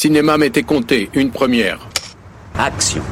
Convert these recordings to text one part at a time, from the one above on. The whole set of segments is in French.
Cinéma m'était compté, une première. Action.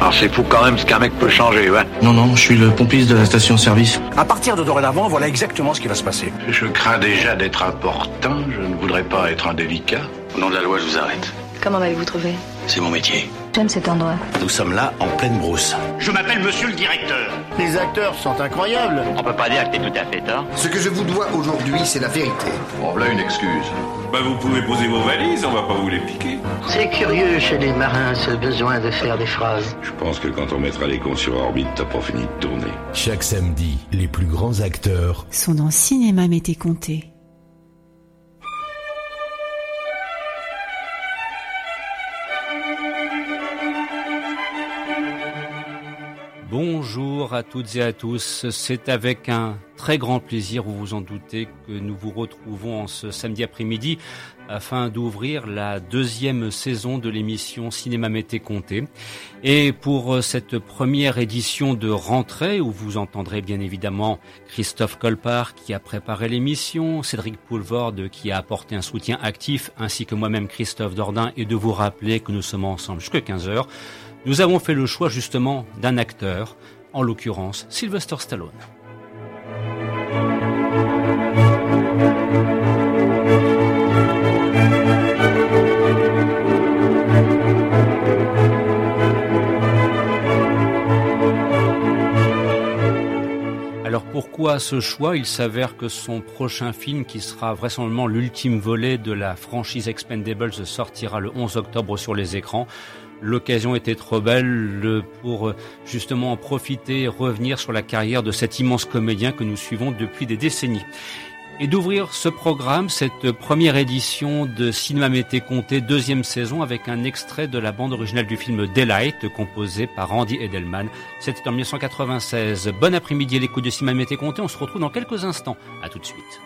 Alors c'est fou quand même ce qu'un mec peut changer, ouais. Non, non, je suis le pompiste de la station-service. À partir de dorénavant, voilà exactement ce qui va se passer. Je crains déjà d'être important, je ne voudrais pas être indélicat. Au nom de la loi, je vous arrête. Comment m'avez-vous trouvé? C'est mon métier. J'aime cet endroit. Nous sommes là en pleine brousse. Je m'appelle monsieur le directeur. Les acteurs sont incroyables. On peut pas dire que t'es tout à fait tort. Ce que je vous dois aujourd'hui, c'est la vérité. Bon, là, une excuse. Bah, vous pouvez poser vos valises, on va pas vous les piquer. C'est curieux chez les marins, ce besoin de faire des phrases. Je pense que quand on mettra les cons sur orbite, t'as pas fini de tourner. Chaque samedi, les plus grands acteurs sont dans Cinéma Mété Comté. Bonjour à toutes et à tous. C'est avec un très grand plaisir, vous vous en doutez, que nous vous retrouvons en ce samedi après-midi afin d'ouvrir la deuxième saison de l'émission Cinéma Mété Comté. Et pour cette première édition de rentrée, où vous entendrez bien évidemment Christophe Colpart qui a préparé l'émission, Cédric Poulvorde qui a apporté un soutien actif, ainsi que moi-même Christophe Dordain, et de vous rappeler que nous sommes ensemble jusqu'à 15 heures. Nous avons fait le choix justement d'un acteur, en l'occurrence Sylvester Stallone. Alors pourquoi ce choix? Il s'avère que son prochain film, qui sera vraisemblablement l'ultime volet de la franchise Expendables, sortira le 11 octobre sur les écrans. L'occasion était trop belle pour justement en profiter et revenir sur la carrière de cet immense comédien que nous suivons depuis des décennies. Et d'ouvrir ce programme, cette première édition de Cinéma Mété Comté, deuxième saison, avec un extrait de la bande originale du film Daylight, composé par Randy Edelman. C'était en 1996. Bon après-midi à l'écoute de Cinéma Mété Comté. On se retrouve dans quelques instants. À tout de suite.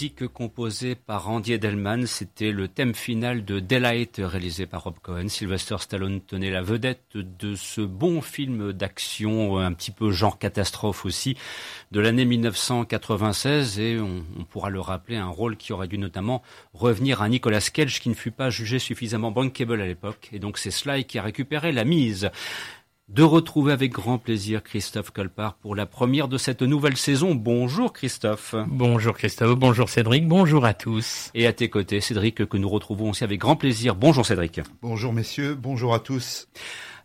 Musique composée par Randy Edelman, c'était le thème final de Daylight réalisé par Rob Cohen. Sylvester Stallone tenait la vedette de ce bon film d'action, un petit peu genre catastrophe aussi, de l'année 1996 et on, on, pourra le rappeler, un rôle qui aurait dû notamment revenir à Nicolas Cage qui ne fut pas jugé suffisamment bankable à l'époque. Et donc c'est Sly qui a récupéré la mise de retrouver avec grand plaisir Christophe Colpart pour la première de cette nouvelle saison. Bonjour Christophe. Bonjour Christophe, bonjour Cédric, bonjour à tous. Et à tes côtés, Cédric, que nous retrouvons aussi avec grand plaisir. Bonjour Cédric. Bonjour messieurs, bonjour à tous.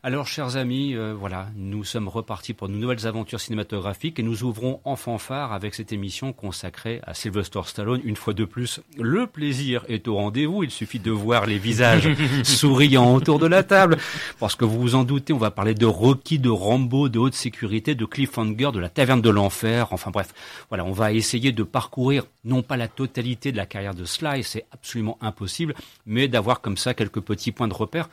Alors, chers amis, euh, voilà, nous sommes repartis pour de nouvelles aventures cinématographiques et nous ouvrons en fanfare avec cette émission consacrée à Sylvester Stallone. Une fois de plus, le plaisir est au rendez-vous. Il suffit de voir les visages souriants autour de la table. Parce que vous vous en doutez, on va parler de Rocky, de Rambo, de haute sécurité, de Cliffhanger, de la taverne de l'enfer. Enfin bref, voilà, on va essayer de parcourir non pas la totalité de la carrière de Sly, c'est absolument impossible, mais d'avoir comme ça quelques petits points de repère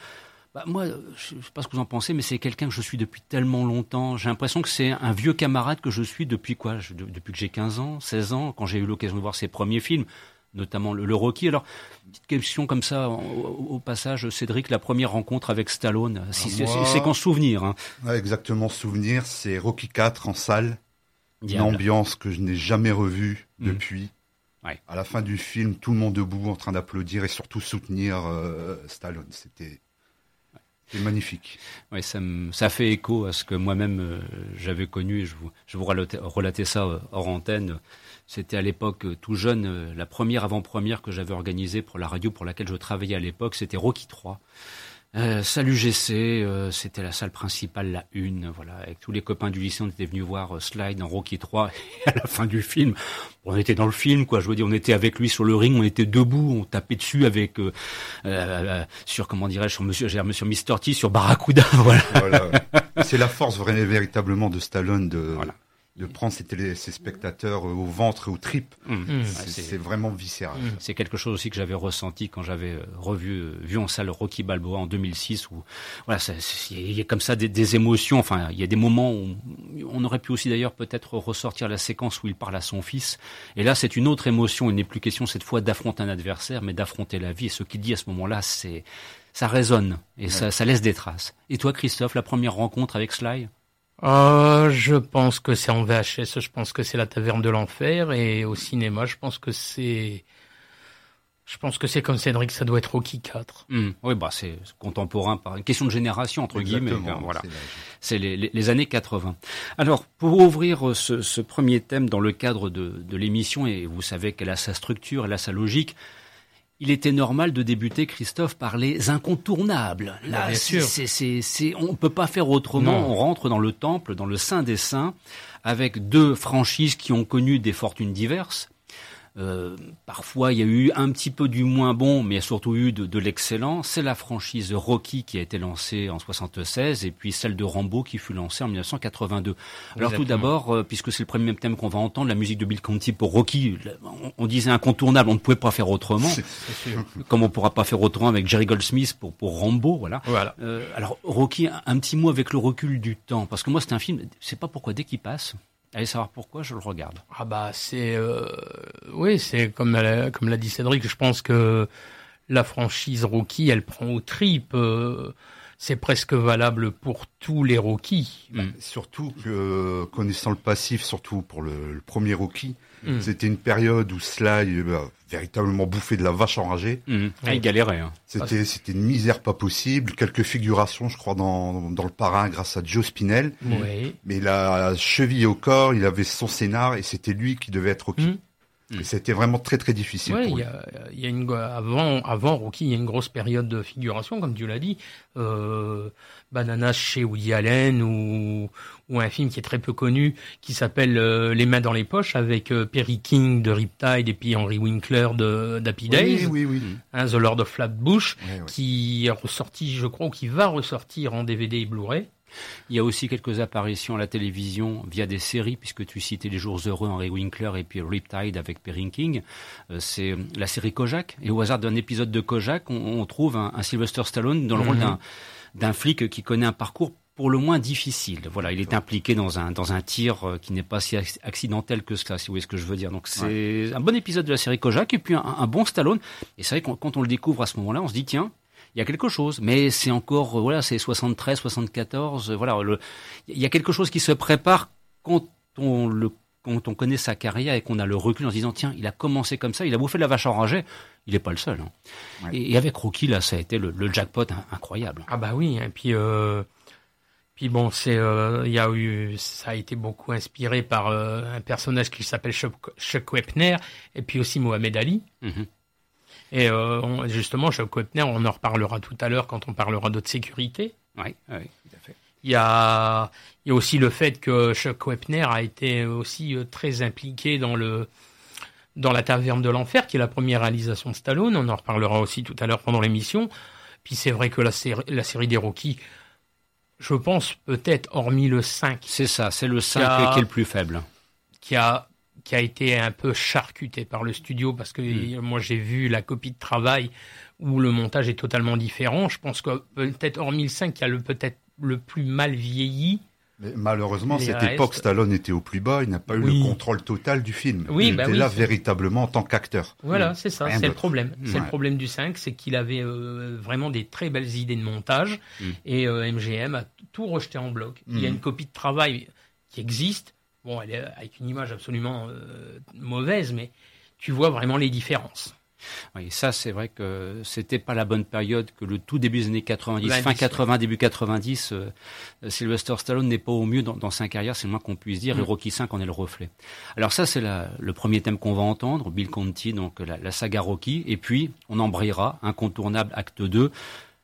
bah, moi, je ne sais pas ce que vous en pensez, mais c'est quelqu'un que je suis depuis tellement longtemps. J'ai l'impression que c'est un vieux camarade que je suis depuis quoi? Je, Depuis que j'ai 15 ans, 16 ans, quand j'ai eu l'occasion de voir ses premiers films, notamment le, le Rocky. Alors, petite question comme ça, au, au, passage, Cédric, la première rencontre avec Stallone, si, c'est qu'en souvenir. Hein. Ouais, exactement, souvenir, c'est Rocky 4 en salle. Diable. Une ambiance que je n'ai jamais revue mmh. depuis. Ouais. À la fin du film, tout le monde debout en train d'applaudir et surtout soutenir euh, Stallone. C'était c'est magnifique. Oui, ça, fait écho à ce que moi-même euh, j'avais connu. Je vous, je vous relatais, ça euh, hors antenne. C'était à l'époque euh, tout jeune, la première avant-première que j'avais organisée pour la radio pour laquelle je travaillais à l'époque, c'était Rocky 3. Euh, salut GC, euh, c'était la salle principale, la une, voilà, avec tous les copains du lycée, on était venus voir euh, Slide dans Rocky 3, et à la fin du film, on était dans le film, quoi, je veux dire, on était avec lui sur le ring, on était debout, on tapait dessus avec, euh, euh, sur, comment dirais-je, sur Monsieur, sur Mister T, sur Barracuda, voilà. voilà. C'est la force vraiment, véritablement de Stallone de, voilà de prendre ses, télé, ses spectateurs au ventre et aux tripes. Mmh. C'est vraiment viscéral. Mmh. C'est quelque chose aussi que j'avais ressenti quand j'avais revu vu en salle Rocky Balboa en 2006 où voilà, il y a comme ça des, des, émotions. Enfin, il y a des moments où on aurait pu aussi d'ailleurs peut-être ressortir la séquence où il parle à son fils. Et là, c'est une autre émotion. Il n'est plus question cette fois d'affronter un adversaire, mais d'affronter la vie. Et ce qu'il dit à ce moment-là, c'est ça résonne et ouais. ça, ça laisse des traces. Et toi, Christophe, la première rencontre avec Sly? Euh, je pense que c'est en VHS, je pense que c'est la taverne de l'enfer et au cinéma, je pense que c'est je pense que c'est comme Cédric, ça doit être Rocky 4. Mmh. Oui, bah c'est contemporain par une question de génération entre Exactement, guillemets. Voilà, c'est les, les, les, années 80. Alors pour ouvrir ce, ce, premier thème dans le cadre de, de l'émission et vous savez qu'elle a sa structure, elle a sa logique il était normal de débuter, Christophe, par les incontournables. Là, Bien sûr. C est, c est, on ne peut pas faire autrement. Non. On rentre dans le temple, dans le Saint des Saints, avec deux franchises qui ont connu des fortunes diverses. Euh, parfois, il y a eu un petit peu du moins bon, mais il y a surtout eu de, de l'excellent. C'est la franchise Rocky qui a été lancée en 76 et puis celle de Rambo qui fut lancée en 1982. Alors Exactement. tout d'abord, euh, puisque c'est le premier thème qu'on va entendre, la musique de Bill Conti pour Rocky, on, on, disait incontournable, on ne pouvait pas faire autrement. Comme on ne pourra pas faire autrement avec Jerry Goldsmith pour, pour Rambo, voilà. voilà. Euh, alors Rocky, un, un petit mot avec le recul du temps, parce que moi c'est un film, c'est pas pourquoi dès qu'il passe, Allez savoir pourquoi je le regarde. Ah bah c'est euh, oui c'est comme comme l'a dit Cédric, je pense que la franchise Rocky elle prend aux tripes. Euh, c'est presque valable pour tous les Rocky. Bah, mm. Surtout que connaissant le passif, surtout pour le, le premier Rocky, mm. c'était une période où Sly bah, véritablement bouffé de la vache enragée. Mmh. Ah, il galérait. Hein. C'était c'était une misère pas possible. Quelques figurations, je crois, dans dans le parrain grâce à Joe Spinell. Mais la cheville au corps, il avait son scénar et c'était lui qui devait être Rocky. Mmh. Et c'était vraiment très très difficile. Oui, il y a, y a une avant avant Rocky, il y a une grosse période de figuration, comme tu l'as dit. Euh, Bananas chez Woody Allen ou ou un film qui est très peu connu qui s'appelle euh, Les mains dans les poches avec euh, Perry King de Riptide et puis Henry Winkler de d'Happy Days. Oui, oui, oui. Hein, The Lord of Flatbush, qui est ressorti, je crois, ou qui va ressortir en DVD et Blu-ray. Il y a aussi quelques apparitions à la télévision via des séries, puisque tu citais Les Jours Heureux, Henry Winkler et puis Riptide avec Perry King. Euh, c'est la série Kojak. Et au hasard d'un épisode de Kojak, on, on trouve un, un, Sylvester Stallone dans le mm -hmm. rôle d'un d'un flic qui connaît un parcours pour le moins difficile. Voilà, il est impliqué dans un dans un tir euh, qui n'est pas si accidentel que ça, si vous voyez ce que je veux dire. Donc c'est un bon épisode de la série Kojak et puis un, bon Stallone. Et c'est vrai que quand on le découvre à ce moment-là, on se dit tiens, il y a quelque chose, mais c'est encore euh, voilà, c'est 73, 74, euh, voilà, il y a quelque chose qui se prépare quand on le quand on connaît sa carrière et qu'on a le recul en se disant tiens, il a commencé comme ça, il a bouffé de la vache enragée, il n'est pas le seul. Hein. Et, avec Rocky là, ça a été le, jackpot incroyable. Ah bah oui, et puis euh, puis bon, c'est euh, il y a eu ça a été beaucoup inspiré par euh, un personnage qui s'appelle Chuck, Wepner et puis aussi Mohamed Ali. Mhm. Et justement, Chuck Wepner, on en reparlera tout à l'heure quand on parlera d'autres sécurité. Oui, oui, tout à fait. Il y a, il y a aussi le fait que Chuck Wepner a été aussi euh, très impliqué dans le dans la Taverne de l'Enfer, qui est la première réalisation de Stallone. On en reparlera aussi tout à l'heure pendant l'émission. Puis c'est vrai que la série, la série des Rocky, je pense peut-être, hormis le 5. C'est ça, c'est le 5 qui, est le plus faible. Qui a, qui a été un peu charcuté par le studio, parce que hmm. moi j'ai vu la copie de travail où le montage est totalement différent. Je pense que peut-être hormis le 5, qui a le peut-être le plus mal vieilli. Mais malheureusement, cette époque, Stallone était au plus bas, il n'a pas eu le contrôle total du film. Oui, il bah était là véritablement en tant qu'acteur. Voilà, c'est ça, c'est le problème. C'est le problème du 5, c'est qu'il avait euh, vraiment des très belles idées de montage mm. et MGM euh, a tout rejeté en bloc. Il y a une copie de travail qui existe, bon, elle est avec une image absolument euh, mauvaise, mais tu vois vraiment les différences. Oui, ça, c'est vrai que c'était pas la bonne période, que le tout début des années 90, fin 80, début 90, euh, Sylvester Stallone n'est pas au mieux dans, sa carrière, c'est le moins qu'on puisse dire, et mm. Rocky 5 en est le reflet. Alors ça, c'est le premier thème qu'on va entendre, Bill Conti, donc la, la, saga Rocky, et puis on embrayera, incontournable, acte 2,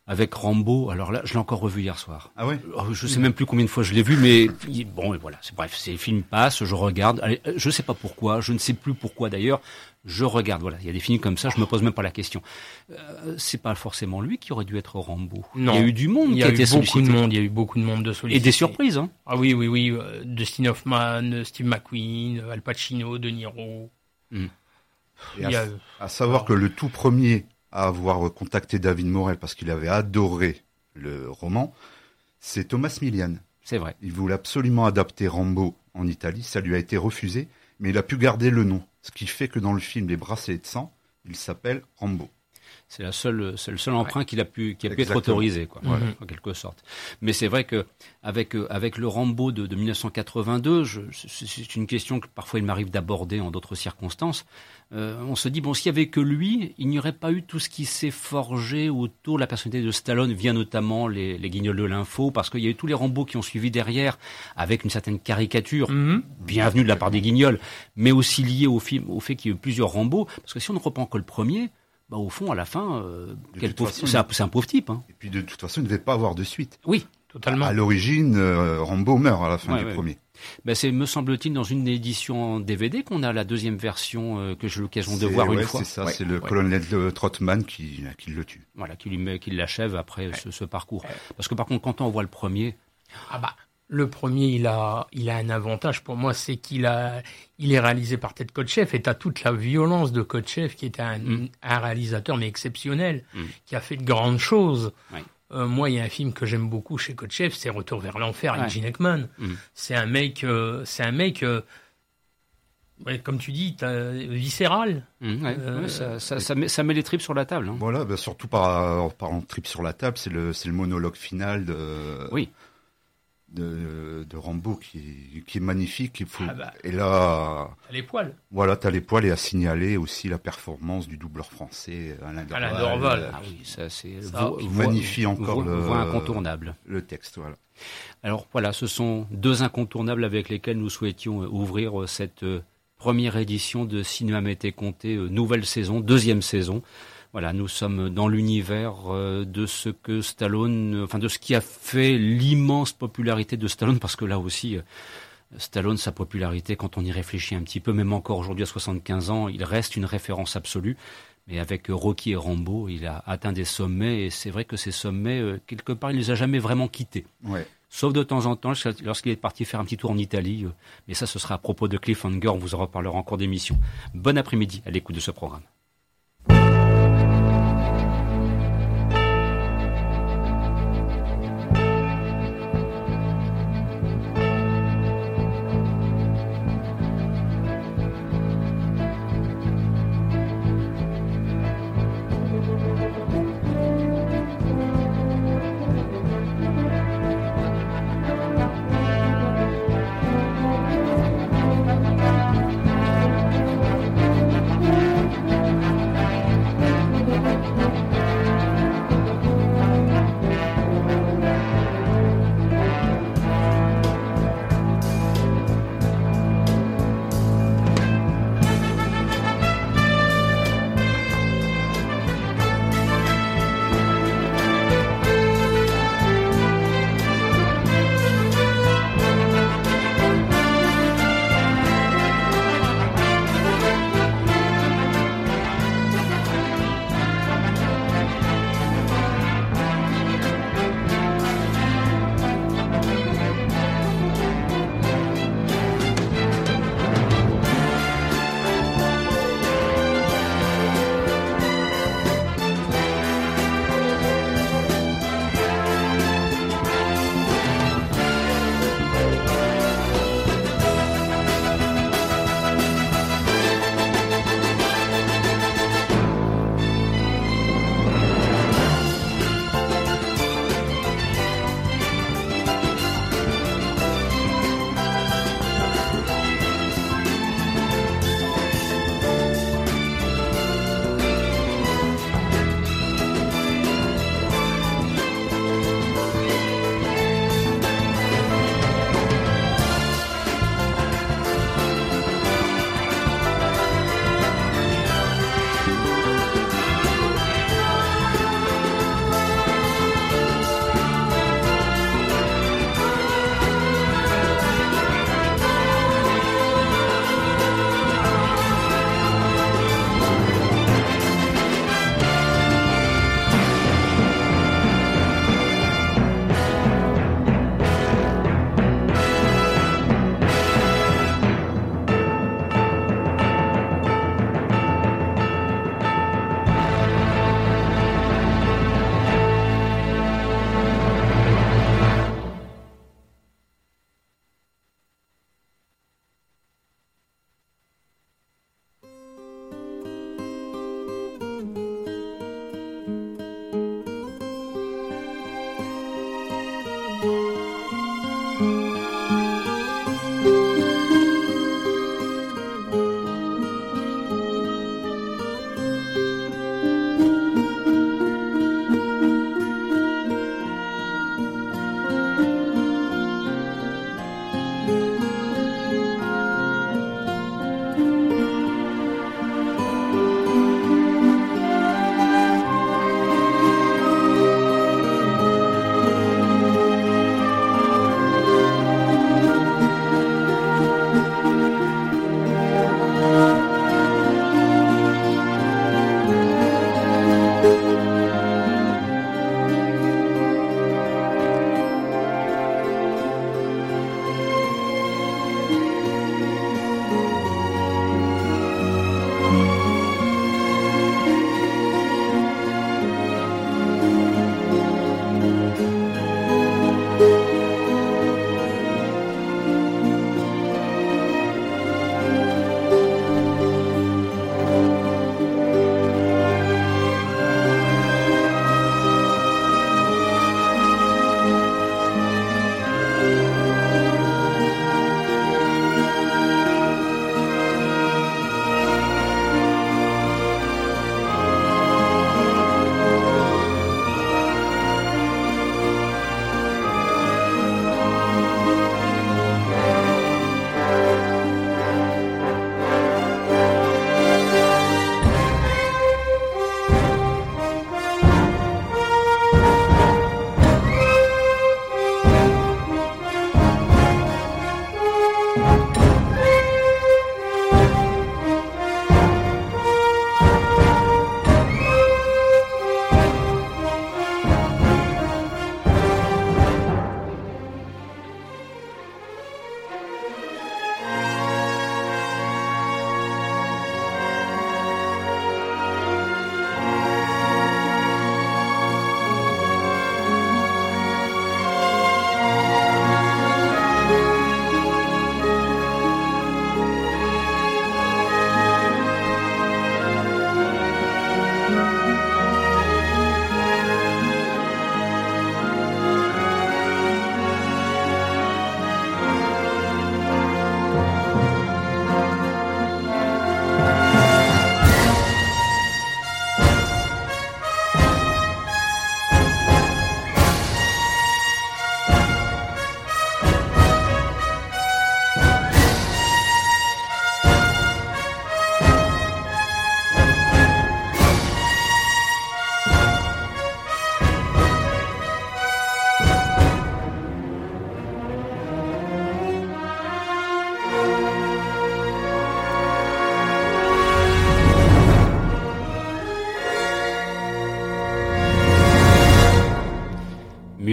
avec Rambo. Alors là, je l'ai encore revu hier soir. Ah ouais oh, Je sais même plus combien de fois je l'ai vu, mais bon, voilà. C'est bref, ces films passent, je regarde. Allez, je sais pas pourquoi, je ne sais plus pourquoi d'ailleurs. Je regarde. Voilà, il y a des films comme ça, je me pose même pas la question. Euh, c'est pas forcément lui qui aurait dû être Rambo. Non. Il y a eu du monde. Il y a eu beaucoup de monde. Il y a eu beaucoup de monde de sollicité. Et des surprises. Hein. Ah oui, oui, oui. Euh, Dustin Hoffman, Steve McQueen, Al Pacino, De Niro. Hmm. à, savoir que le tout premier à avoir contacté David Morel parce qu'il avait adoré le roman, c'est Thomas Millian. C'est vrai. Il voulait absolument adapter Rambo en Italie, ça lui a été refusé, mais il a pu garder le nom. Ce qui fait que dans le film Les bracelets de sang, il s'appelle Rambo. C'est la seule, c'est le seul emprunt qu'il a pu, qui a pu être autorisé, quoi, en quelque sorte. Mais c'est vrai que avec avec le Rambo de, de 1982, c'est une question que parfois il m'arrive d'aborder en d'autres circonstances. Euh, on se dit bon, s'il y avait que lui, il n'y aurait pas eu tout ce qui s'est forgé autour de la personnalité de Stallone, via notamment les, les guignols de l'info, parce qu'il y a eu tous les Rambo qui ont suivi derrière, avec une certaine caricature, mhm. bienvenue de la part des guignols, mais aussi liée au film, au fait qu'il y ait eu plusieurs Rambo, parce que si on ne reprend que le premier, bah, au fond, à la fin, euh, c'est un, pauvre type. Hein. Et puis de toute façon, il ne devait pas avoir de suite. Oui, totalement. À, l'origine, euh, Rambo meurt à la fin du premier. Ben c'est, me semble-t-il, dans une édition DVD qu'on a la deuxième version euh, que j'ai l'occasion de voir une fois. C'est ça, c'est le colonel Trotman qui, qui le tue. Voilà, qui lui met, qui l'achève après ce, ce, parcours. Parce que par contre, quand on voit le premier, ah bah le premier, il a, il a un avantage pour moi, c'est qu'il a, il est réalisé par Ted Kotcheff et t'as toute la violence de Kotcheff qui était un, mm. un réalisateur mais exceptionnel, mm. qui a fait de grandes choses. Euh, moi, il y a un film que j'aime beaucoup chez Kotcheff, c'est Retour vers l'enfer avec Gene Hackman. Mm. C'est un mec, euh, c'est un mec, euh, comme tu dis, viscéral. ça, ça, ça, met, ça, met, les tripes sur la table. Hein. Voilà, bah, surtout par, par en tripes sur la table, c'est le, c'est le monologue final de. Oui de, de Rambo qui, qui est magnifique. Il faut, ah bah. et là. T'as les poils. Voilà, t'as les poils et à signaler aussi la performance du doubleur français Alain Dorval. Ah oui, ça c'est. Magnifie encore le. Voix incontournable. Le texte, voilà. Alors voilà, ce sont deux incontournables avec lesquels nous souhaitions ouvrir cette première édition de Cinéma Mété Comté, nouvelle saison, deuxième saison. Voilà, nous sommes dans l'univers euh, de ce que Stallone, enfin de ce qui a fait l'immense popularité de Stallone, parce que là aussi, euh, Stallone, sa popularité, quand on y réfléchit un petit peu, même encore aujourd'hui à 75 ans, il reste une référence absolue. Mais avec Rocky et Rambo, il a atteint des sommets, et c'est vrai que ces sommets, euh, quelque part, il ne les a jamais vraiment quittés. Sauf de temps en temps, lorsqu'il est parti faire un petit tour en Italie. Mais ça, ce sera à propos de Cliffhanger, on vous en reparlera en cours d'émission. Bon après-midi à l'écoute de ce programme.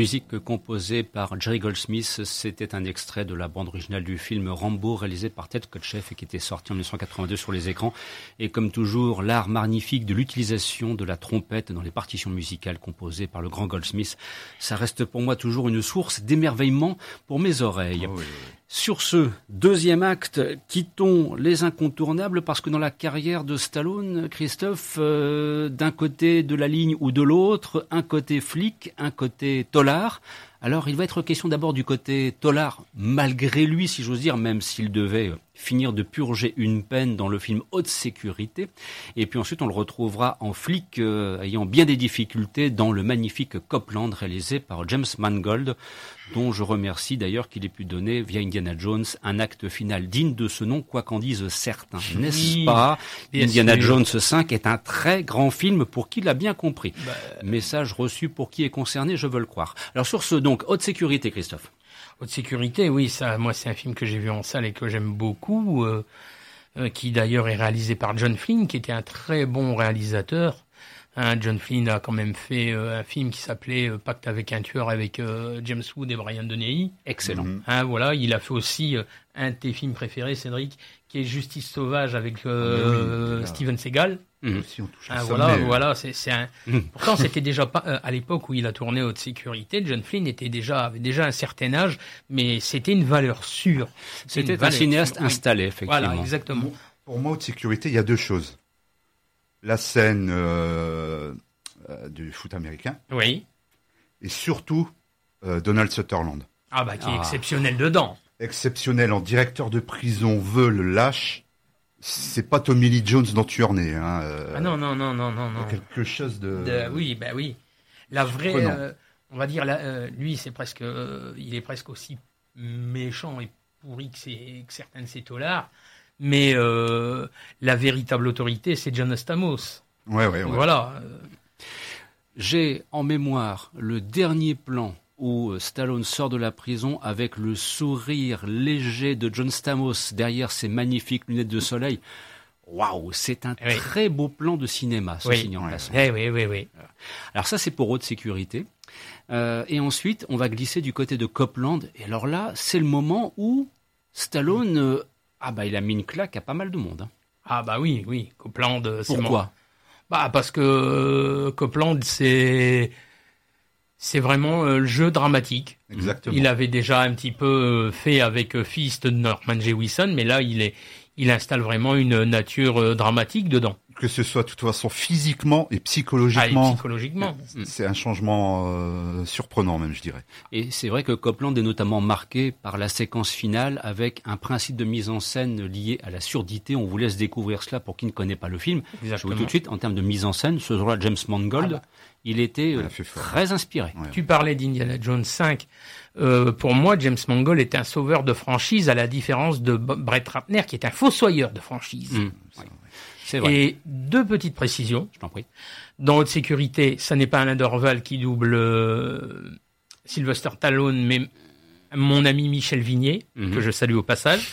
Musique composée par Jerry Goldsmith, c'était un extrait de la bande originale du film Rambo réalisé par Ted Kotcheff et qui était sorti en 1982 sur les écrans. Et comme toujours, l'art magnifique de l'utilisation de la trompette dans les partitions musicales composées par le grand Goldsmith, ça reste pour moi toujours une source d'émerveillement pour mes oreilles. Ah sur ce deuxième acte, quittons les incontournables parce que dans la carrière de Stallone, Christophe, euh, d'un côté de la ligne ou de l'autre, un côté flic, un côté tolard. Alors il va être question d'abord du côté tolard, malgré lui, si j'ose dire, même s'il devait finir de purger une peine dans le film Haute Sécurité. Et puis ensuite, on le retrouvera en flic euh, ayant bien des difficultés dans le magnifique Copland réalisé par James Mangold, dont je remercie d'ailleurs qu'il ait pu donner via Indiana Jones un acte final digne de ce nom, quoi qu'en disent certains. N'est-ce pas? Indiana Jones 5 est un très grand film pour qui l'a bien compris. Bah, Message reçu pour qui est concerné, je veux le croire. Alors sur ce, donc, Haute Sécurité, Christophe. Haute sécurité, oui, ça, moi, c'est un film que j'ai vu en salle et que j'aime beaucoup, euh, euh, qui d'ailleurs est réalisé par John Flynn, qui était un très bon réalisateur. Hein, John Flynn a quand même fait euh, un film qui s'appelait Pacte avec un tueur avec James Wood et Brian Deney. Excellent. Mhm. Hein, voilà, il a fait aussi un de tes films préférés, Cédric, qui est Justice sauvage avec ah, Steven Seagal. Mmh. ah, voilà, voilà, c'est un. Mmh. Pourtant, c'était déjà pas euh, à l'époque où il a tourné haute sécurité. John Flynn était déjà avait déjà un certain âge, mais c'était une valeur sûre. C'était un cinéaste installé, effectivement. Voilà, exactement. Pour moi, haute sécurité, il y a deux choses. La scène euh, euh, du foot américain. Oui. Et surtout Donald Sutherland. Ah bah qui est ah. exceptionnel dedans. Exceptionnel en directeur de prison, veut le lâche c'est pas Tommy Lee Jones dans Tueur Né. Hein, euh, ah non, non, non, non, non, non. Quelque chose de... Oui, bah oui. La vraie, euh, on va dire, euh, lui, c'est presque, il est presque aussi méchant et pourri que, que certains de ses tolards. Mais la véritable autorité, c'est John Stamos. Ouais, ouais, ouais. Voilà. J'ai en mémoire le dernier plan où euh, Stallone sort de la prison avec le sourire léger de John Stamos derrière ses magnifiques lunettes de soleil. Waouh, c'est un très beau plan de cinéma, ce oui. en oui, oui, oui, oui. Alors ça, c'est pour haute sécurité. Euh, et ensuite, on va glisser du côté de Copland. Et alors là, c'est le moment où Stallone, euh, ah bah, il a mis une claque à pas mal de monde. Hein. Ah bah oui, oui, Copland. Pourquoi Bah parce que Copland, c'est c'est vraiment euh, le jeu dramatique. Exactement. Il avait déjà un petit peu euh, fait avec euh, Fist de Norman Jewison, mais là, il est, il installe vraiment une nature dramatique dedans. Que ce soit de toute façon physiquement et psychologiquement. Ah, psychologiquement. C'est un changement surprenant même, je dirais. Et c'est vrai que Copland est notamment marqué par la séquence finale avec un principe de mise en scène lié à la surdité. On vous laisse découvrir cela pour qui ne connaît pas le film. Exactement. Je vous tout de suite, en termes de mise en scène, ce sera James Mangold. Ah bah il était euh, très inspiré. Tu parlais d'Indiana Jones 5. Euh, pour moi, James Mangold est un sauveur de franchise, à la différence de Brett Ratner, qui est un fossoyeur de franchise. Mmh. Vrai. Et deux petites précisions. Je t'en prie. Dans Haute Sécurité, ça n'est pas Alain Dorval qui double euh, Sylvester Stallone, mais mon ami Michel Vignier, mmh. que je salue au passage.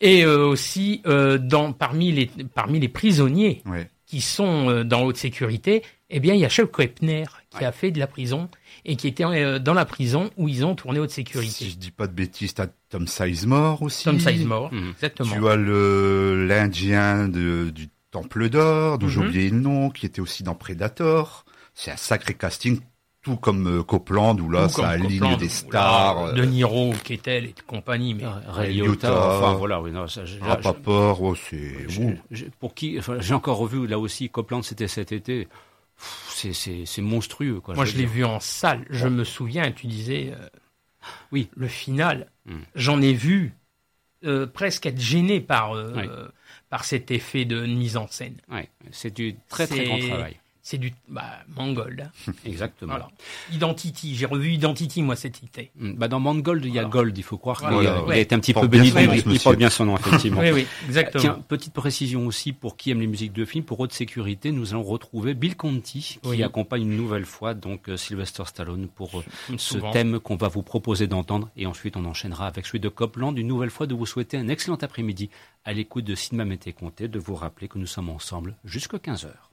Et aussi, dans, parmi, les, parmi les prisonniers qui sont dans haute sécurité, eh bien, il y a Chuck Wepner qui a fait de la prison et qui était euh, dans la prison où ils ont tourné haute sécurité. Si je dis pas de bêtises, as Tom Sizemore aussi. Tom Sizemore, mmh. exactement. Tu as le l'Indien du Temple d'Or, dont j'ai mmh. oublié le nom, qui était aussi dans Predator. C'est un sacré casting, tout comme euh, Copland, où là, ça aligne des stars. de Niro, Kettel et compagnie, mais Ray enfin voilà, oui, non, ça, Rappaport, oh, c'est... Pour qui, enfin, j'ai encore revu, là aussi, Copland, c'était cet été c'est monstrueux. Quoi, Moi, je, l'ai vu en salle. Je me souviens, tu disais, euh, oui, le final. Hmm. J'en ai vu euh, presque être gêné par, euh, par cet effet de mise en scène. c'est du très très grand travail c'est du bah, Mangold. Exactement. Identity, j'ai revu Identity moi cet été. Hmm, bah dans Mangold il y a Gold, il faut croire qu'il été un petit peu béni, il porte bien son nom effectivement. oui oui, exactement. Tiens, petite précision aussi pour qui aime les musiques de film, pour haute sécurité, nous allons retrouver Bill Conti qui accompagne une nouvelle fois donc euh, Sylvester Stallone pour euh, ce thème qu'on va vous proposer d'entendre et ensuite on enchaînera avec celui de Copland une nouvelle fois de vous souhaiter un excellent après-midi à l'écoute de Cinéma Mété Comté, de vous rappeler que nous sommes ensemble jusqu'à 15 heures.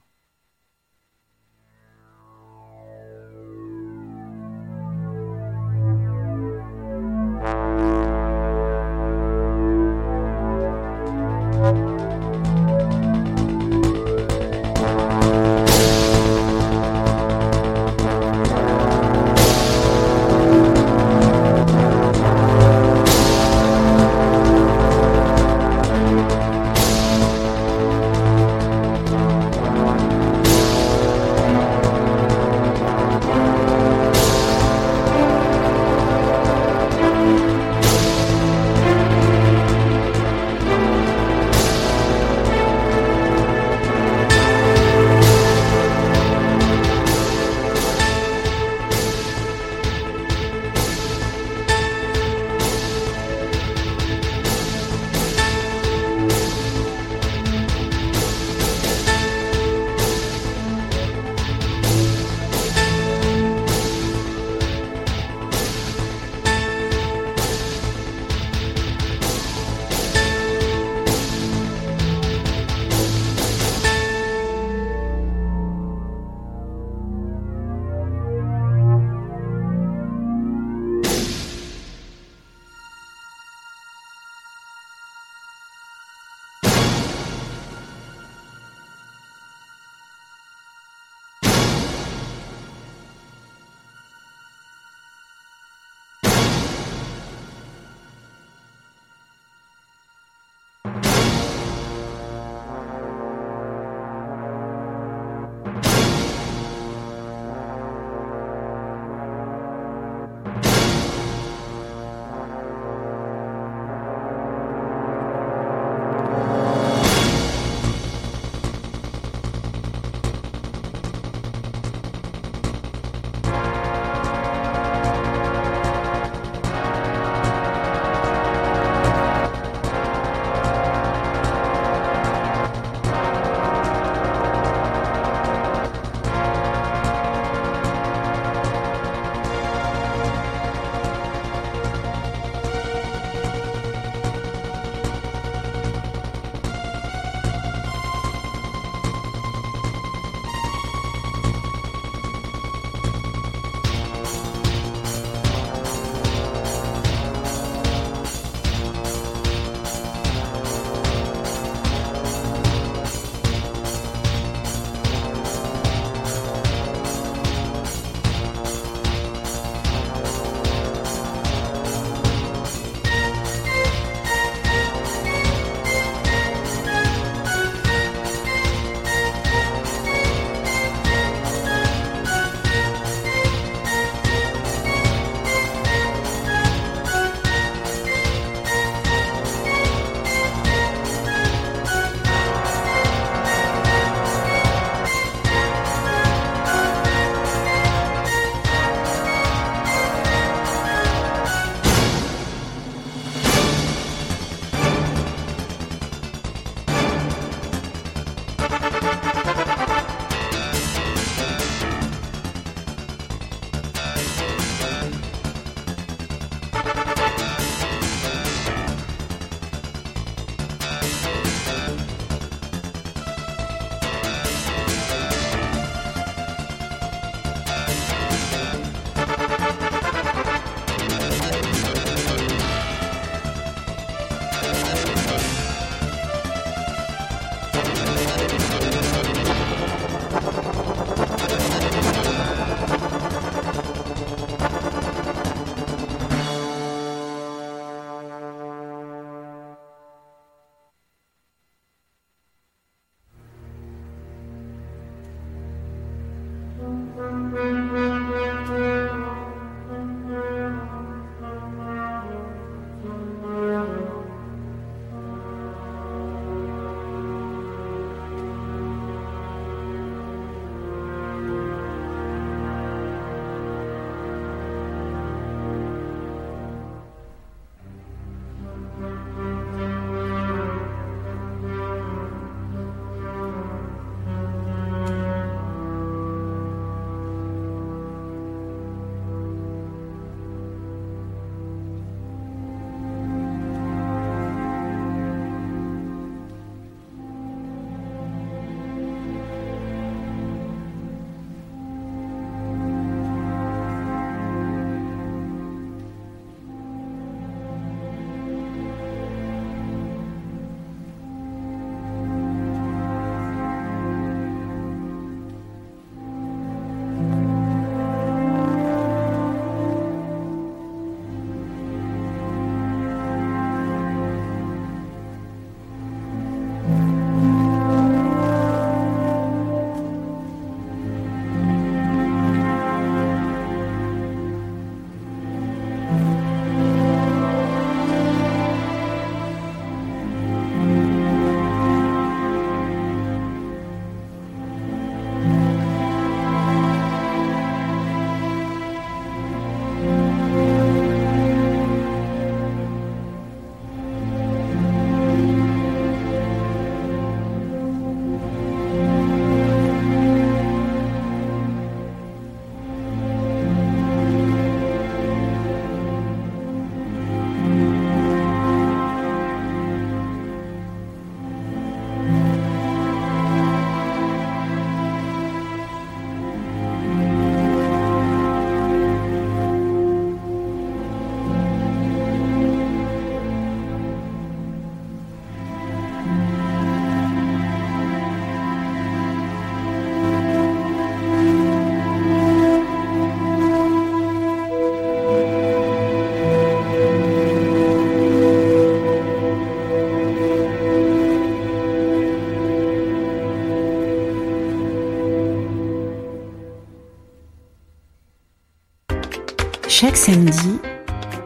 Samedi,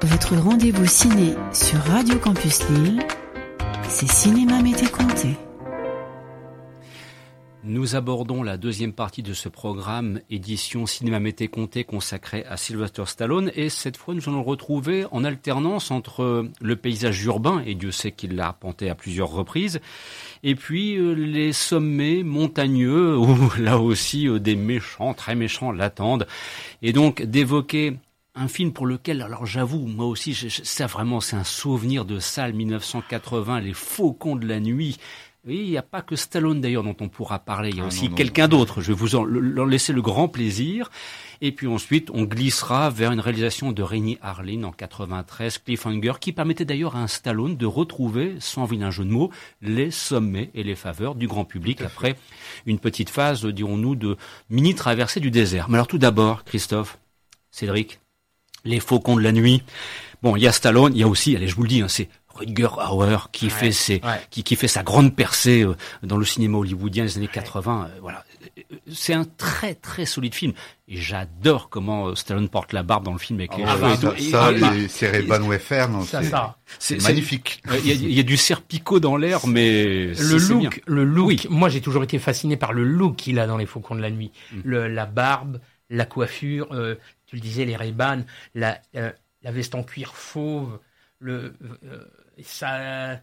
votre rendez-vous ciné sur Radio Campus Lille, c'est Cinéma Mété Comté. Nous abordons la deuxième partie de ce programme, édition Cinéma Mété Comté consacrée à Sylvester Stallone. Et cette fois, nous allons le retrouver en alternance entre le paysage urbain, et Dieu sait qu'il l'a arpenté à plusieurs reprises, et puis euh, les sommets montagneux, où là aussi euh, des méchants, très méchants l'attendent. Et donc d'évoquer un film pour lequel, alors j'avoue, moi aussi, ça vraiment, c'est un souvenir de salle 1980, Les Faucons de la Nuit, oui, il n'y a pas que Stallone d'ailleurs dont on pourra parler, il y a ah, aussi quelqu'un d'autre. Je vais vous en, laisser le grand plaisir. Et puis ensuite, on glissera vers une réalisation de Rémi Harlin en 93, Cliffhanger, qui permettait d'ailleurs à un Stallone de retrouver, sans vilain jeu de mots, les sommets et les faveurs du grand public après une petite phase, dirons-nous, de mini traversée du désert. Mais alors tout d'abord, Christophe, Cédric, les faucons de la nuit. Bon, il y a Stallone, il y a aussi, allez, je vous le dis, hein, c'est Rutger Hauer qui fait ses, qui, qui, fait sa grande percée euh, dans le cinéma hollywoodien des années 80. Euh, voilà, c'est un très très solide film. Et j'adore comment euh, Stallone porte la barbe dans le film avec les ah, cheveux. Ça, ça les c'est magnifique. Il y, a du serpico dans l'air, mais le look, le look. Moi, j'ai toujours été fasciné par le look qu'il a dans Les Faucons de la nuit. Mm. Le, la barbe, la coiffure, tu le disais, les ray la, la veste en cuir fauve, le ça,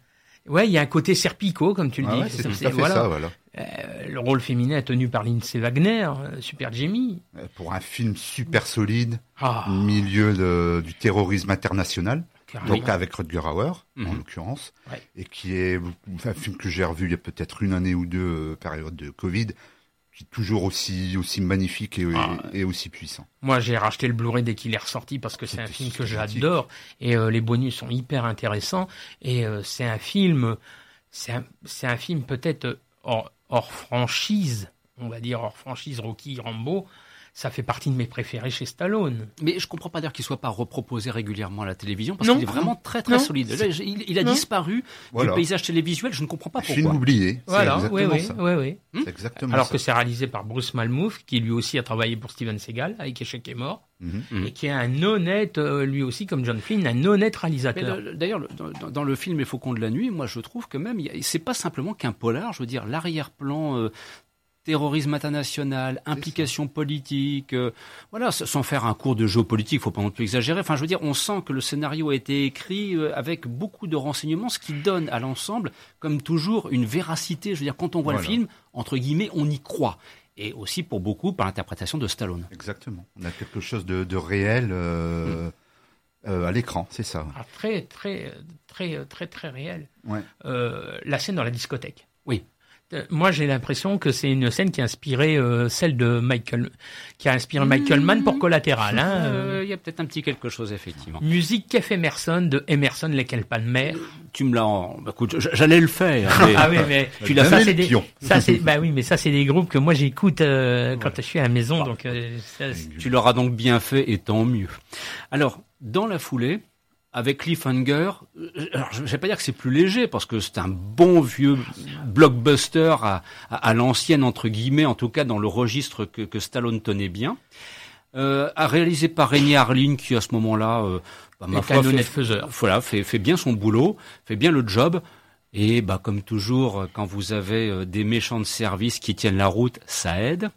ouais, il y a un côté serpico, comme tu le ah dis. c'est tout à fait ça, voilà. Euh, le rôle féminin est tenu par Lindsay Wagner, euh, Super Jamie. Euh, pour un film super solide, ah. milieu du terrorisme international, donc avec Rutger Hauer, en mhm. l'occurrence, et qui est un film que j'ai revu il y a peut-être une année ou deux, période de Covid, qui est toujours aussi aussi magnifique et, ah. et aussi puissant. Moi, j'ai racheté le Blu-ray dès qu'il est ressorti parce que c'est un film que j'adore et euh, les bonus sont hyper intéressants et euh, c'est un film c'est un, un film peut-être hors, hors franchise, on va dire hors franchise Rocky Rambo ça fait partie de mes préférés chez Stallone. Mais je comprends pas d'ailleurs qu'il soit pas reproposé régulièrement à la télévision parce qu'il est vraiment très très solide. il, a disparu du paysage télévisuel. Je ne comprends pas pourquoi. Film oublié. Voilà, oui, oui, oui, oui. exactement Alors que c'est réalisé par Bruce Malmouf, qui lui aussi a travaillé pour Steven Seagal avec Échec est mort. Mhm. Et qui est un honnête, euh, lui aussi comme John Flynn, un honnête réalisateur. D'ailleurs, dans, le film Les Faucons de la Nuit, moi je trouve que même, c'est pas simplement qu'un polar, je veux dire, l'arrière-plan euh, terrorisme international, implication politique, euh, voilà, sans faire un cours de géopolitique, faut pas non plus exagérer. Enfin, je veux dire, on sent que le scénario a été écrit euh, avec beaucoup de renseignements, ce qui donne à l'ensemble, comme toujours, une véracité. Je veux dire, quand on voit le film, entre guillemets, on y croit. Et aussi pour beaucoup par l'interprétation de Stallone. Exactement. On a quelque chose de, réel euh, mm. à l'écran, c'est ça. Ah, très, très, très, très, très réel. la scène dans la discothèque. Euh, moi, j'ai l'impression que c'est une scène qui a inspiré euh, celle de Michael, qui a inspiré Michael Mann pour Collatéral. Hein, euh. Il y a peut-être un petit quelque chose effectivement. Musique Kev Emerson de Emerson, lesquels pas de mer. Tu me l'as. Bah, écoute, j'allais le faire. ah oui, mais tu l'as fait. Des... Ça c'est, bah oui, mais ça c'est des groupes que moi j'écoute quand je suis à la maison, donc. tu l'auras donc bien fait et tant mieux. Alors, dans la foulée avec Cliffhanger, euh, alors je ne vais pas dire que c'est plus léger parce que c'est un bon vieux blockbuster à, à, l'ancienne entre guillemets, en tout cas dans le registre que, que Stallone tenait bien, euh, réalisé par Rémi Harlin qui à ce moment-là, euh, bah, ma foi, fait, voilà, fait, fait bien son boulot, fait bien le job. Et bah comme toujours, quand vous avez euh, des méchants de service qui tiennent la route, ça aide.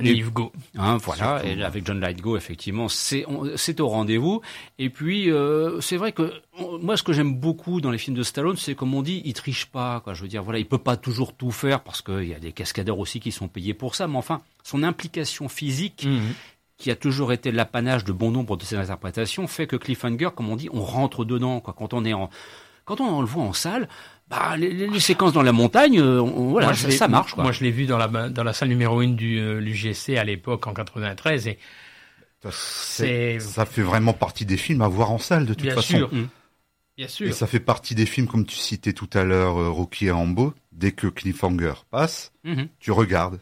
Go. Hein, voilà, et avec John Go, effectivement, c'est c'est au rendez-vous. Et puis euh, c'est vrai que moi, ce que j'aime beaucoup dans les films de Stallone, c'est comme on dit, il triche pas. Quoi. Je veux dire, voilà, il peut pas toujours tout faire parce qu'il y a des cascadeurs aussi qui sont payés pour ça. Mais enfin, son implication physique. Mhm. qui a toujours été l'apanage de bon nombre de ses interprétations, fait que Cliffhanger, comme on dit, on rentre dedans. Quoi. Quand on est en, quand on le voit en salle, bah, les, séquences dans la montagne, euh, voilà, ça, marche. Quoi. Moi, je l'ai vu dans la, dans la salle numéro 1 du euh, l'UGC à l'époque, en 93, et c'est... Ça fait vraiment partie des films à voir en salle, de toute Bien façon. Sûr. Mmh. Bien sûr. Et ça fait partie des films, comme tu citais tout à l'heure, euh, Rocky et Rambo. Dès que Cliffhanger passe, mmh. tu regardes.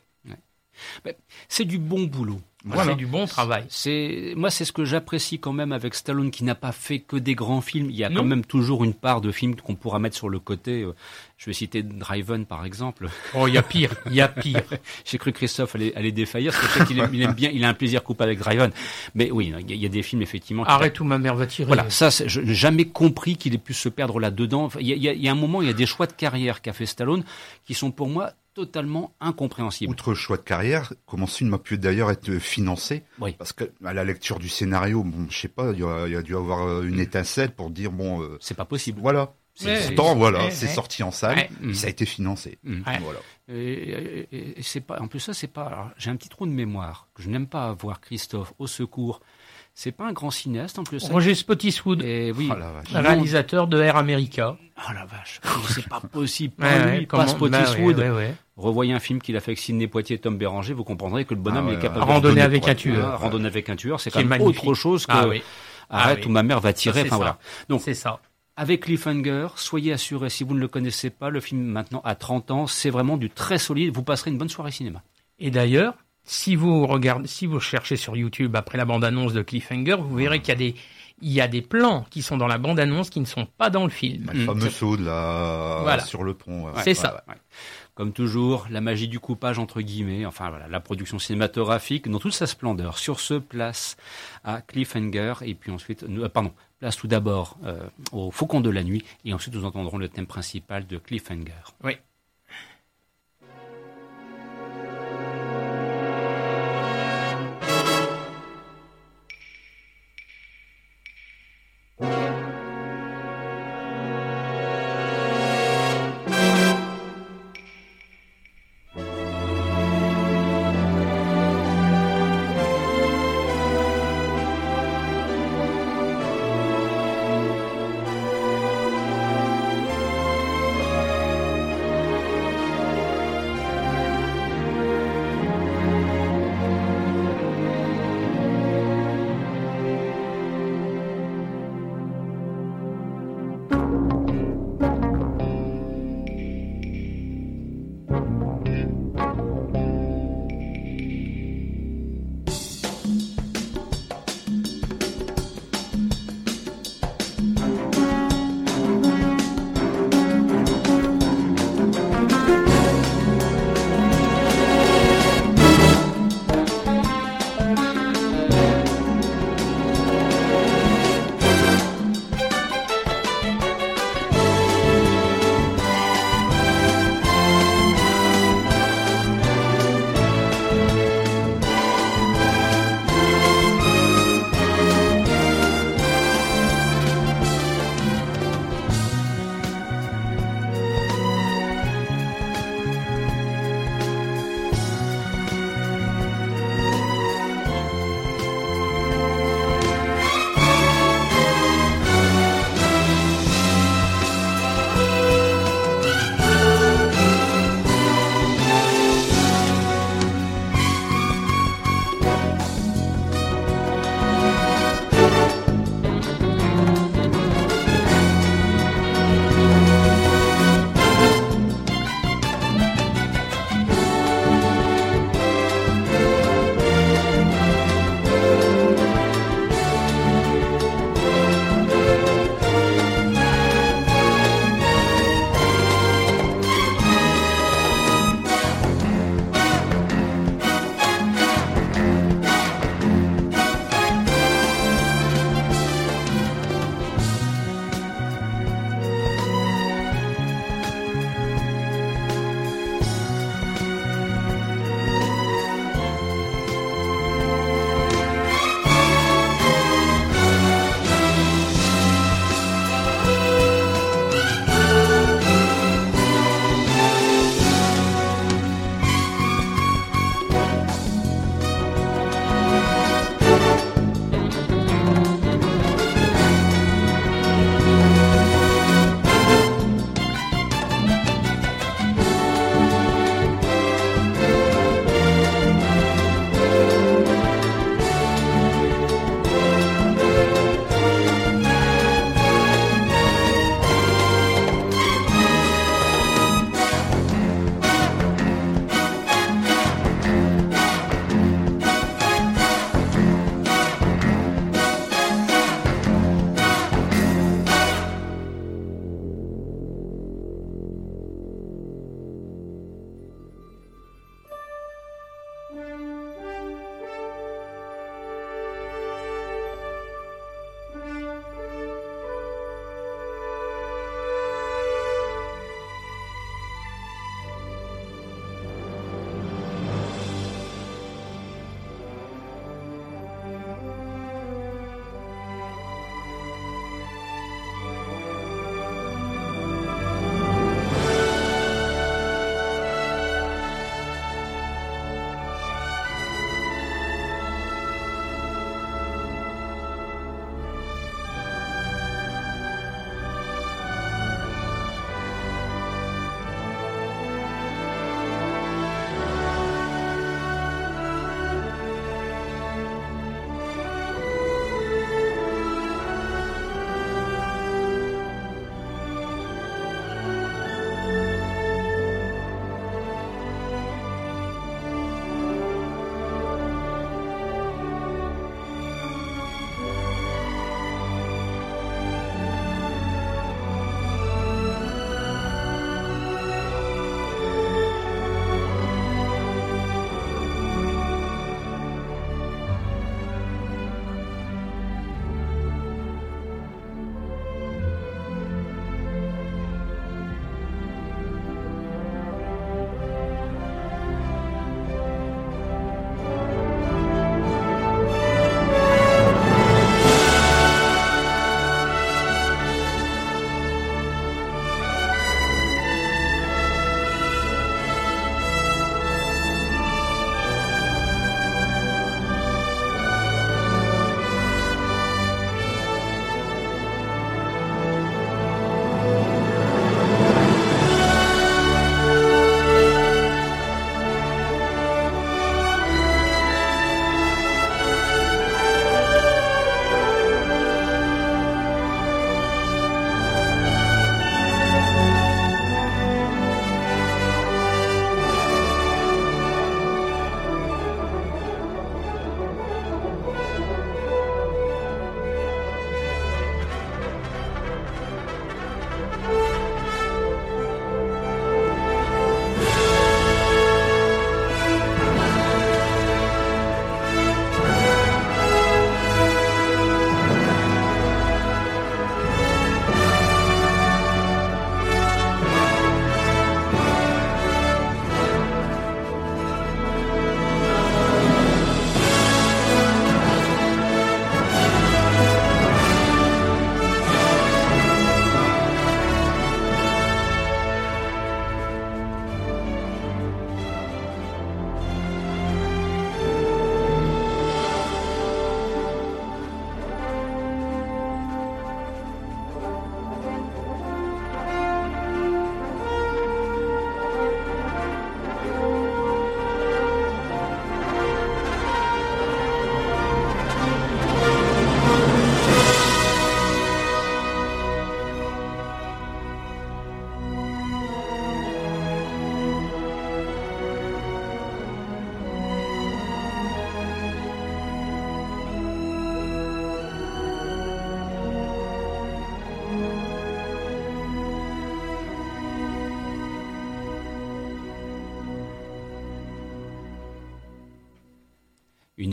C'est du bon boulot. Voilà. C'est du bon travail. C'est moi, c'est ce que j'apprécie quand même avec Stallone, qui n'a pas fait que des grands films. Il y a quand même toujours une part de films qu'on pourra mettre sur le côté. Euh, je vais citer Driven par exemple. Oh, il y a pire, il y a pire. J'ai cru Christophe allait, allait défaillir parce que je sais qu'il aime, bien, il a un plaisir coupable avec Driven. Mais oui, il y a, des films effectivement. Arrête où ma mère va tirer. Voilà, ça, je n'ai jamais compris qu'il ait pu se perdre là-dedans. Il y, a, il y a un moment, il y a des choix de carrière qu'a fait Stallone qui sont pour moi totalement incompréhensible. Outre choix de carrière, comment ce film a pu d'ailleurs être financé Oui. Parce que à la lecture du scénario, bon, je sais pas, il y, a, dû avoir euh, une étincelle pour dire bon. Euh, c'est pas possible. Voilà. Pourtant voilà, c'est sorti en salle, ça a été financé. Mm. Voilà. Et, c'est pas, en plus ça c'est pas. J'ai un petit trou de mémoire que je n'aime pas avoir. Christophe, au secours. C'est pas un grand cinéaste en plus. Roger Spottiswoode, et oui, oh réalisateur de Air America. Oh la vache, c'est pas possible. Pas lui, pas Spottiswoode. Bah Revoyez un film qu'il a fait avec Sidney Poitier et Tom Béranger, vous comprendrez que le bonhomme ah est capable de randonner avec un tueur. Randonner avec un tueur, c'est quand même autre chose que ah arrête ah ou ma mère va tirer. enfin voilà. Donc c'est ça. Avec Cliffhanger, soyez assurés, si vous ne le connaissez pas, le film maintenant à 30 ans, c'est vraiment du très solide. Vous passerez une bonne soirée cinéma. Et d'ailleurs, si vous regardez, si vous cherchez sur YouTube après la bande-annonce de Cliffhanger, vous verrez qu'il y a des, il y a des plans qui sont dans la bande-annonce qui ne sont pas dans le film. Le fameux saut de la, sur le pont. C'est ça. Comme toujours, la magie du coupage entre guillemets, enfin voilà, la production cinématographique dans toute sa splendeur. Sur ce, place à Cliffhanger et puis ensuite, euh, pardon, place tout d'abord euh, au Faucon de la nuit et ensuite nous entendrons le thème principal de Cliffhanger. Oui.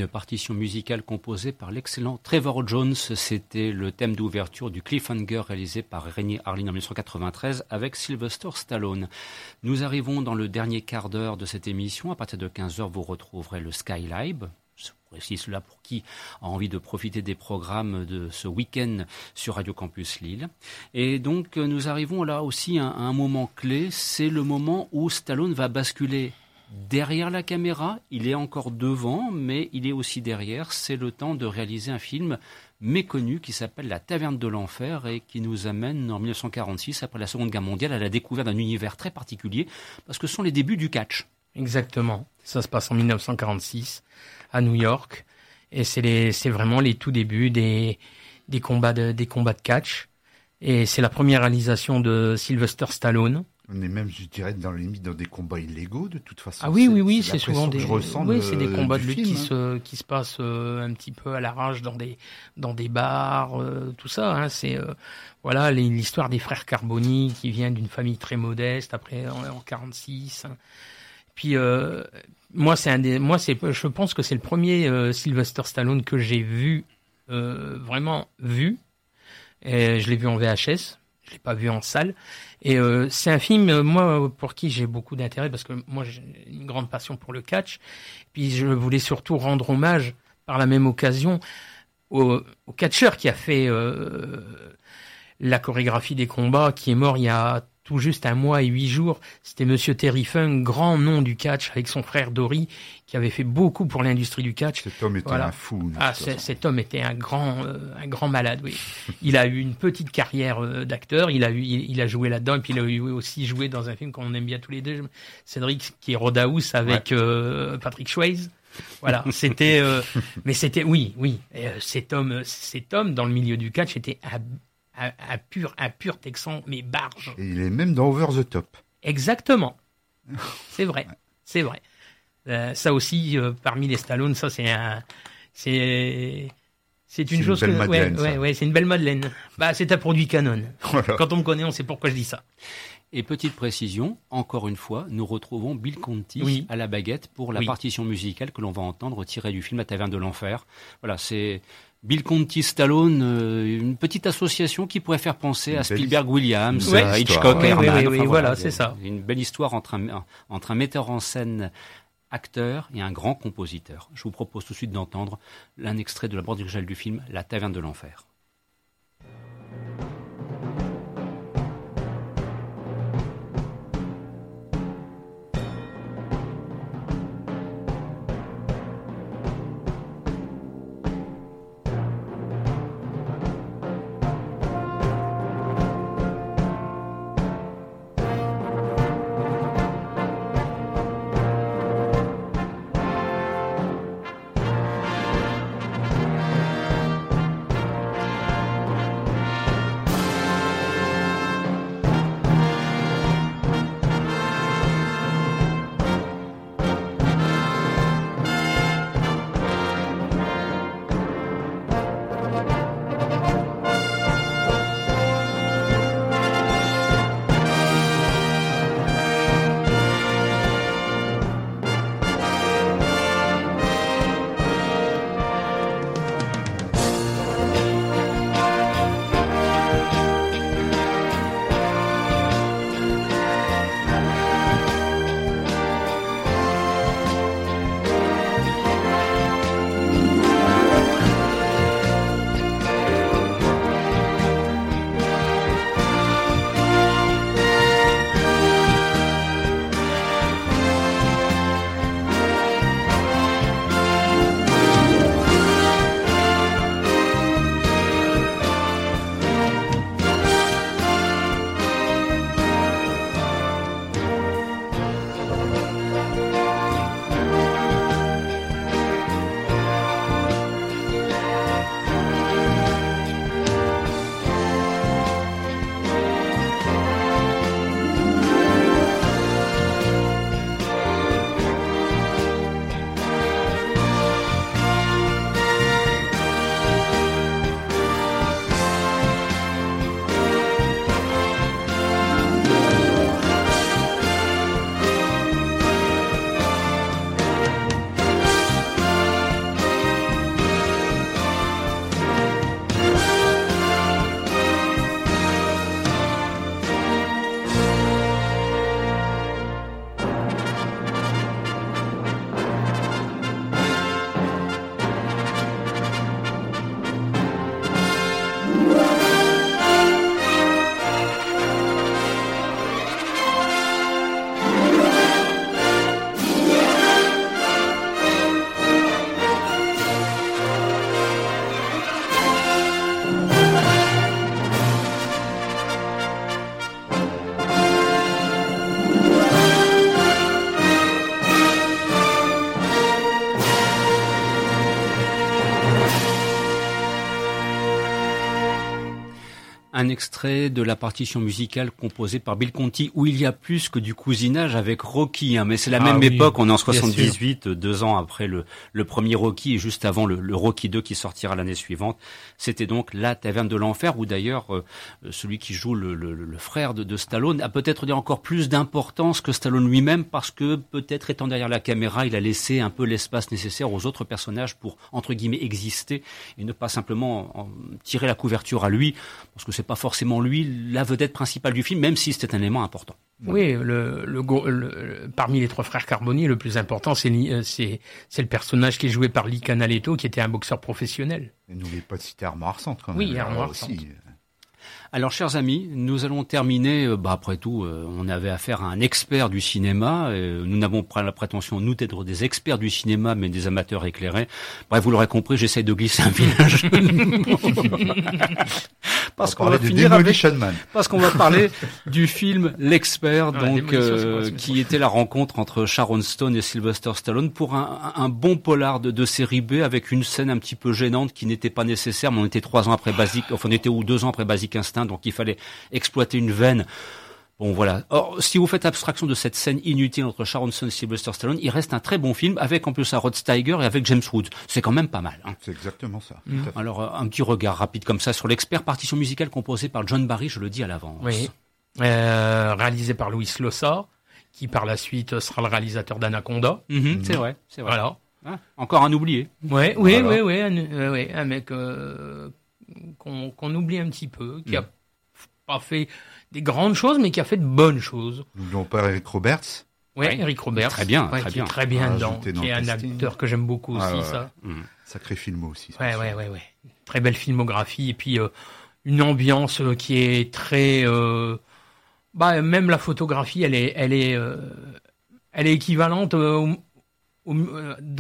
Une partition musicale composée par l'excellent Trevor Jones. C'était le thème d'ouverture du Cliffhanger réalisé par René Harlin en 1993 avec Sylvester Stallone. Nous arrivons dans le dernier quart d'heure de cette émission. À partir de 15h, vous retrouverez le Skylab, précise cela pour qui a envie de profiter des programmes de ce week-end sur Radio Campus Lille. Et donc nous arrivons là aussi à un moment clé, c'est le moment où Stallone va basculer derrière la caméra, il est encore devant, mais il est aussi derrière. C'est le temps de réaliser un film méconnu qui s'appelle La Taverne de l'Enfer et qui nous amène en 1946, après la Seconde Guerre mondiale, à la découverte d'un univers très particulier, parce que ce sont les débuts du catch. Exactement. Ça se passe en 1946 à New York et c'est vraiment les tout débuts des, combats de catch. Et c'est la première réalisation de Sylvester Stallone. On est même, je dirais, dans les limites dans des combats illégaux de toute façon. Ah oui, oui, oui, c'est souvent des, oui, c'est des combats de lutte qui hein. se qui se passent euh, un petit peu à l'arrache dans des dans des bars, euh, tout ça. Hein, c'est euh, voilà l'histoire des frères Carboni qui vient d'une famille très modeste après en, en 46. Hein. Puis moi, c'est un des, moi, c'est, je pense que c'est le premier Sylvester Stallone que j'ai vu vraiment vu. Et je l'ai vu en VHS, je l'ai pas vu en salle. Et euh, c'est un film, euh, moi, pour qui j'ai beaucoup d'intérêt, parce que moi, j'ai une grande passion pour le catch. Puis je voulais surtout rendre hommage, par la même occasion, au, au catcheur qui a fait euh, la chorégraphie des combats, qui est mort il y a tout juste un mois et huit jours. C'était Monsieur Terry Funk, grand nom du catch, avec son frère Dory, qui avait fait beaucoup pour l'industrie du catch. Cet homme était un fou. Ah, cet homme était un grand, euh, un grand malade. Oui, il a eu une petite carrière euh, d'acteur. Il a eu, il, a joué là-dedans, et puis il a eu aussi joué dans un film qu'on aime bien tous les deux, Cédric, qui est Rodahouse avec euh, Patrick Swayze. Voilà, c'était, mais c'était, oui, oui, cet homme, cet homme dans le milieu du catch était un un, pur, un pur Texan, mais barge. Et il est même dans Over the Top. Exactement. c'est vrai, c'est vrai. Euh, ça aussi, euh, parmi les Stallone, ça c'est un, c'est, c'est une chose que, ouais, ouais, ouais, c'est une belle Madeleine. Bah, c'est un produit canon. Quand on me connaît, on sait pourquoi je dis ça. Et petite précision, encore une fois, nous retrouvons Bill Conti à la baguette pour la partition musicale que l'on va entendre tirée du film La Taverne de l'Enfer. Voilà, c'est Bill Conti Stallone, euh, une petite association qui pourrait faire penser à Spielberg Williams, à Hitchcock, Herman. Oui, voilà, c'est ça. Une belle histoire entre un, entre un metteur en scène acteur et un grand compositeur. Je vous propose tout de suite d'entendre l'un extrait de la bande originale du film La Taverne de l'Enfer. Un extrait de la partition musicale composée par Bill Conti, où il y a plus que du cousinage avec Rocky. Hein, mais c'est la ah même époque, on est en 78, deux ans après le, le premier Rocky et juste avant le, le Rocky 2 qui sortira l'année suivante. C'était donc La Taverne de l'Enfer, où d'ailleurs euh, celui qui joue le, le, le frère de, de, Stallone a peut-être encore plus d'importance que Stallone lui-même, parce que peut-être étant derrière la caméra, il a laissé un peu l'espace nécessaire aux autres personnages pour, entre guillemets, exister et ne pas simplement en tirer la couverture à lui, parce que c'est pas forcément lui la vedette principale du film, même si c'était un élément important. Oui, le, le, parmi les trois frères Carboni, le plus important, c'est le personnage qui est joué par Lee Canaletto, qui était un boxeur professionnel. N'oubliez pas de citer Armand quand même. Oui, Armand aussi. Alors, chers amis, nous allons terminer. Euh, bah, après tout, euh, on avait affaire à un expert du cinéma. Euh, nous n'avons pas la prétention, nous, d'être des experts du cinéma, mais des amateurs éclairés. Bref, vous l'aurez compris, j'essaie de glisser un village. parce qu'on va finir avec, parce qu'on va parler du film L'expert, donc qui était la rencontre entre Sharon Stone et Sylvester Stallone pour un, un bon polar de, de, série B avec une scène un petit peu gênante qui n'était pas nécessaire. Mais on était trois ans après Basic, enfin on était ou deux ans après Basic Instinct donc il fallait exploiter une veine. Bon voilà. Or, si vous faites abstraction de cette scène inutile entre Sharon Stone et Sylvester Stallone, il reste un très bon film avec en plus un Rod Steiger et avec James Woods. C'est quand même pas mal. Hein. C'est exactement ça. Mm. Alors euh, un petit regard rapide comme ça sur l'expert partition musicale composée par John Barry, je le dis à l'avance. Oui. Euh, réalisé par Louis Lossa, qui par la suite sera le réalisateur d'Anaconda. Mm-hmm. C'est vrai, c'est vrai. Voilà. Hein, encore un oublié. Ouais, oui, oui, oui, un, euh, un mec qu'on oublie un petit peu, qui a mm. pas fait des grandes choses, mais qui a fait de bonnes choses. N'oublions pas Eric Roberts. Oui, Eric Roberts. Très bien, très bien. Est très bien dedans, qui est un acteur que j'aime beaucoup ah, aussi, ça. Mm. Sacré film aussi. Ouais, ouais, ouais, ouais. Très belle filmographie et puis euh, une ambiance euh, qui est très. Euh, bah, même la photographie, elle est, elle est, elle est équivalente dans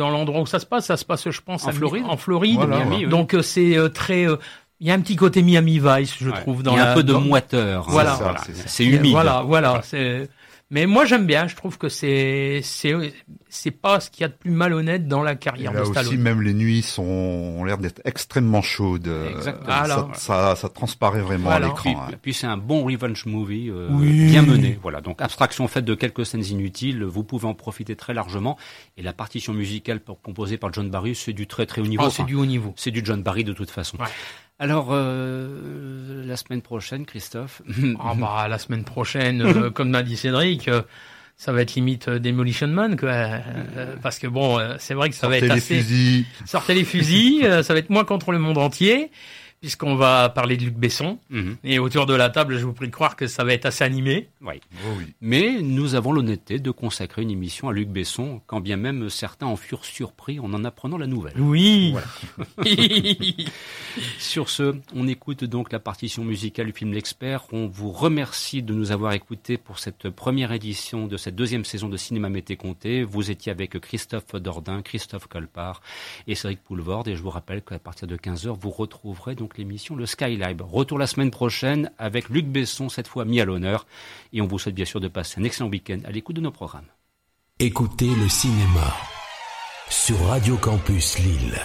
l'endroit où ça se passe, ça se passe, je pense, en Floride. En Floride, Donc c'est très. Il y a un petit côté Miami Vice, je trouve. Dans il y a un peu de moiteur. Hein. Voilà, c'est humide. Voilà, voilà. Mais moi j'aime bien, je trouve que c'est c'est c'est pas ce qu'il y a de plus malhonnête dans la carrière de Stallone. aussi même les nuits sont ont l'air d'être extrêmement chaudes. Exactement. Ça, ça, transparaît vraiment à l'écran. Puis, puis c'est un bon revenge movie euh, bien mené. Voilà. Donc abstraction faite de quelques scènes inutiles, vous pouvez en profiter très largement et la partition musicale composée par John Barry, c'est du très très haut niveau. Ah, c'est du haut niveau. C'est du John Barry de toute façon. Ouais. Alors, euh, la semaine prochaine, Christophe ah bah, La semaine prochaine, euh, comme m'a dit Cédric, euh, ça va être limite euh, Demolition Man, quoi. parce que bon, c'est vrai que ça va être assez... les fusils. Sortez les fusils, ça va être moins contre le monde entier puisqu'on va parler de Luc Besson. Mhm. Et autour de la table, je vous prie de croire que ça va être assez animé. Oui. Oh oui. Mais nous avons l'honnêteté de consacrer une émission à Luc Besson, quand bien même certains en furent surpris en en apprenant la nouvelle. Oui. Sur ce, on écoute donc la partition musicale du film L'Expert. On vous remercie de nous avoir écoutés pour cette première édition de cette deuxième saison de Cinéma Mété Comté. Vous étiez avec Christophe Dordain, Christophe Colpart et Cédric Poulvord. Et je vous rappelle qu'à partir de 15h, vous retrouverez donc l'émission Le Skylive. Retour la semaine prochaine avec Luc Besson, cette fois mis à l'honneur. Et on vous souhaite bien sûr de passer un excellent week-end à l'écoute de nos programmes. Écoutez le cinéma sur Radio Campus Lille.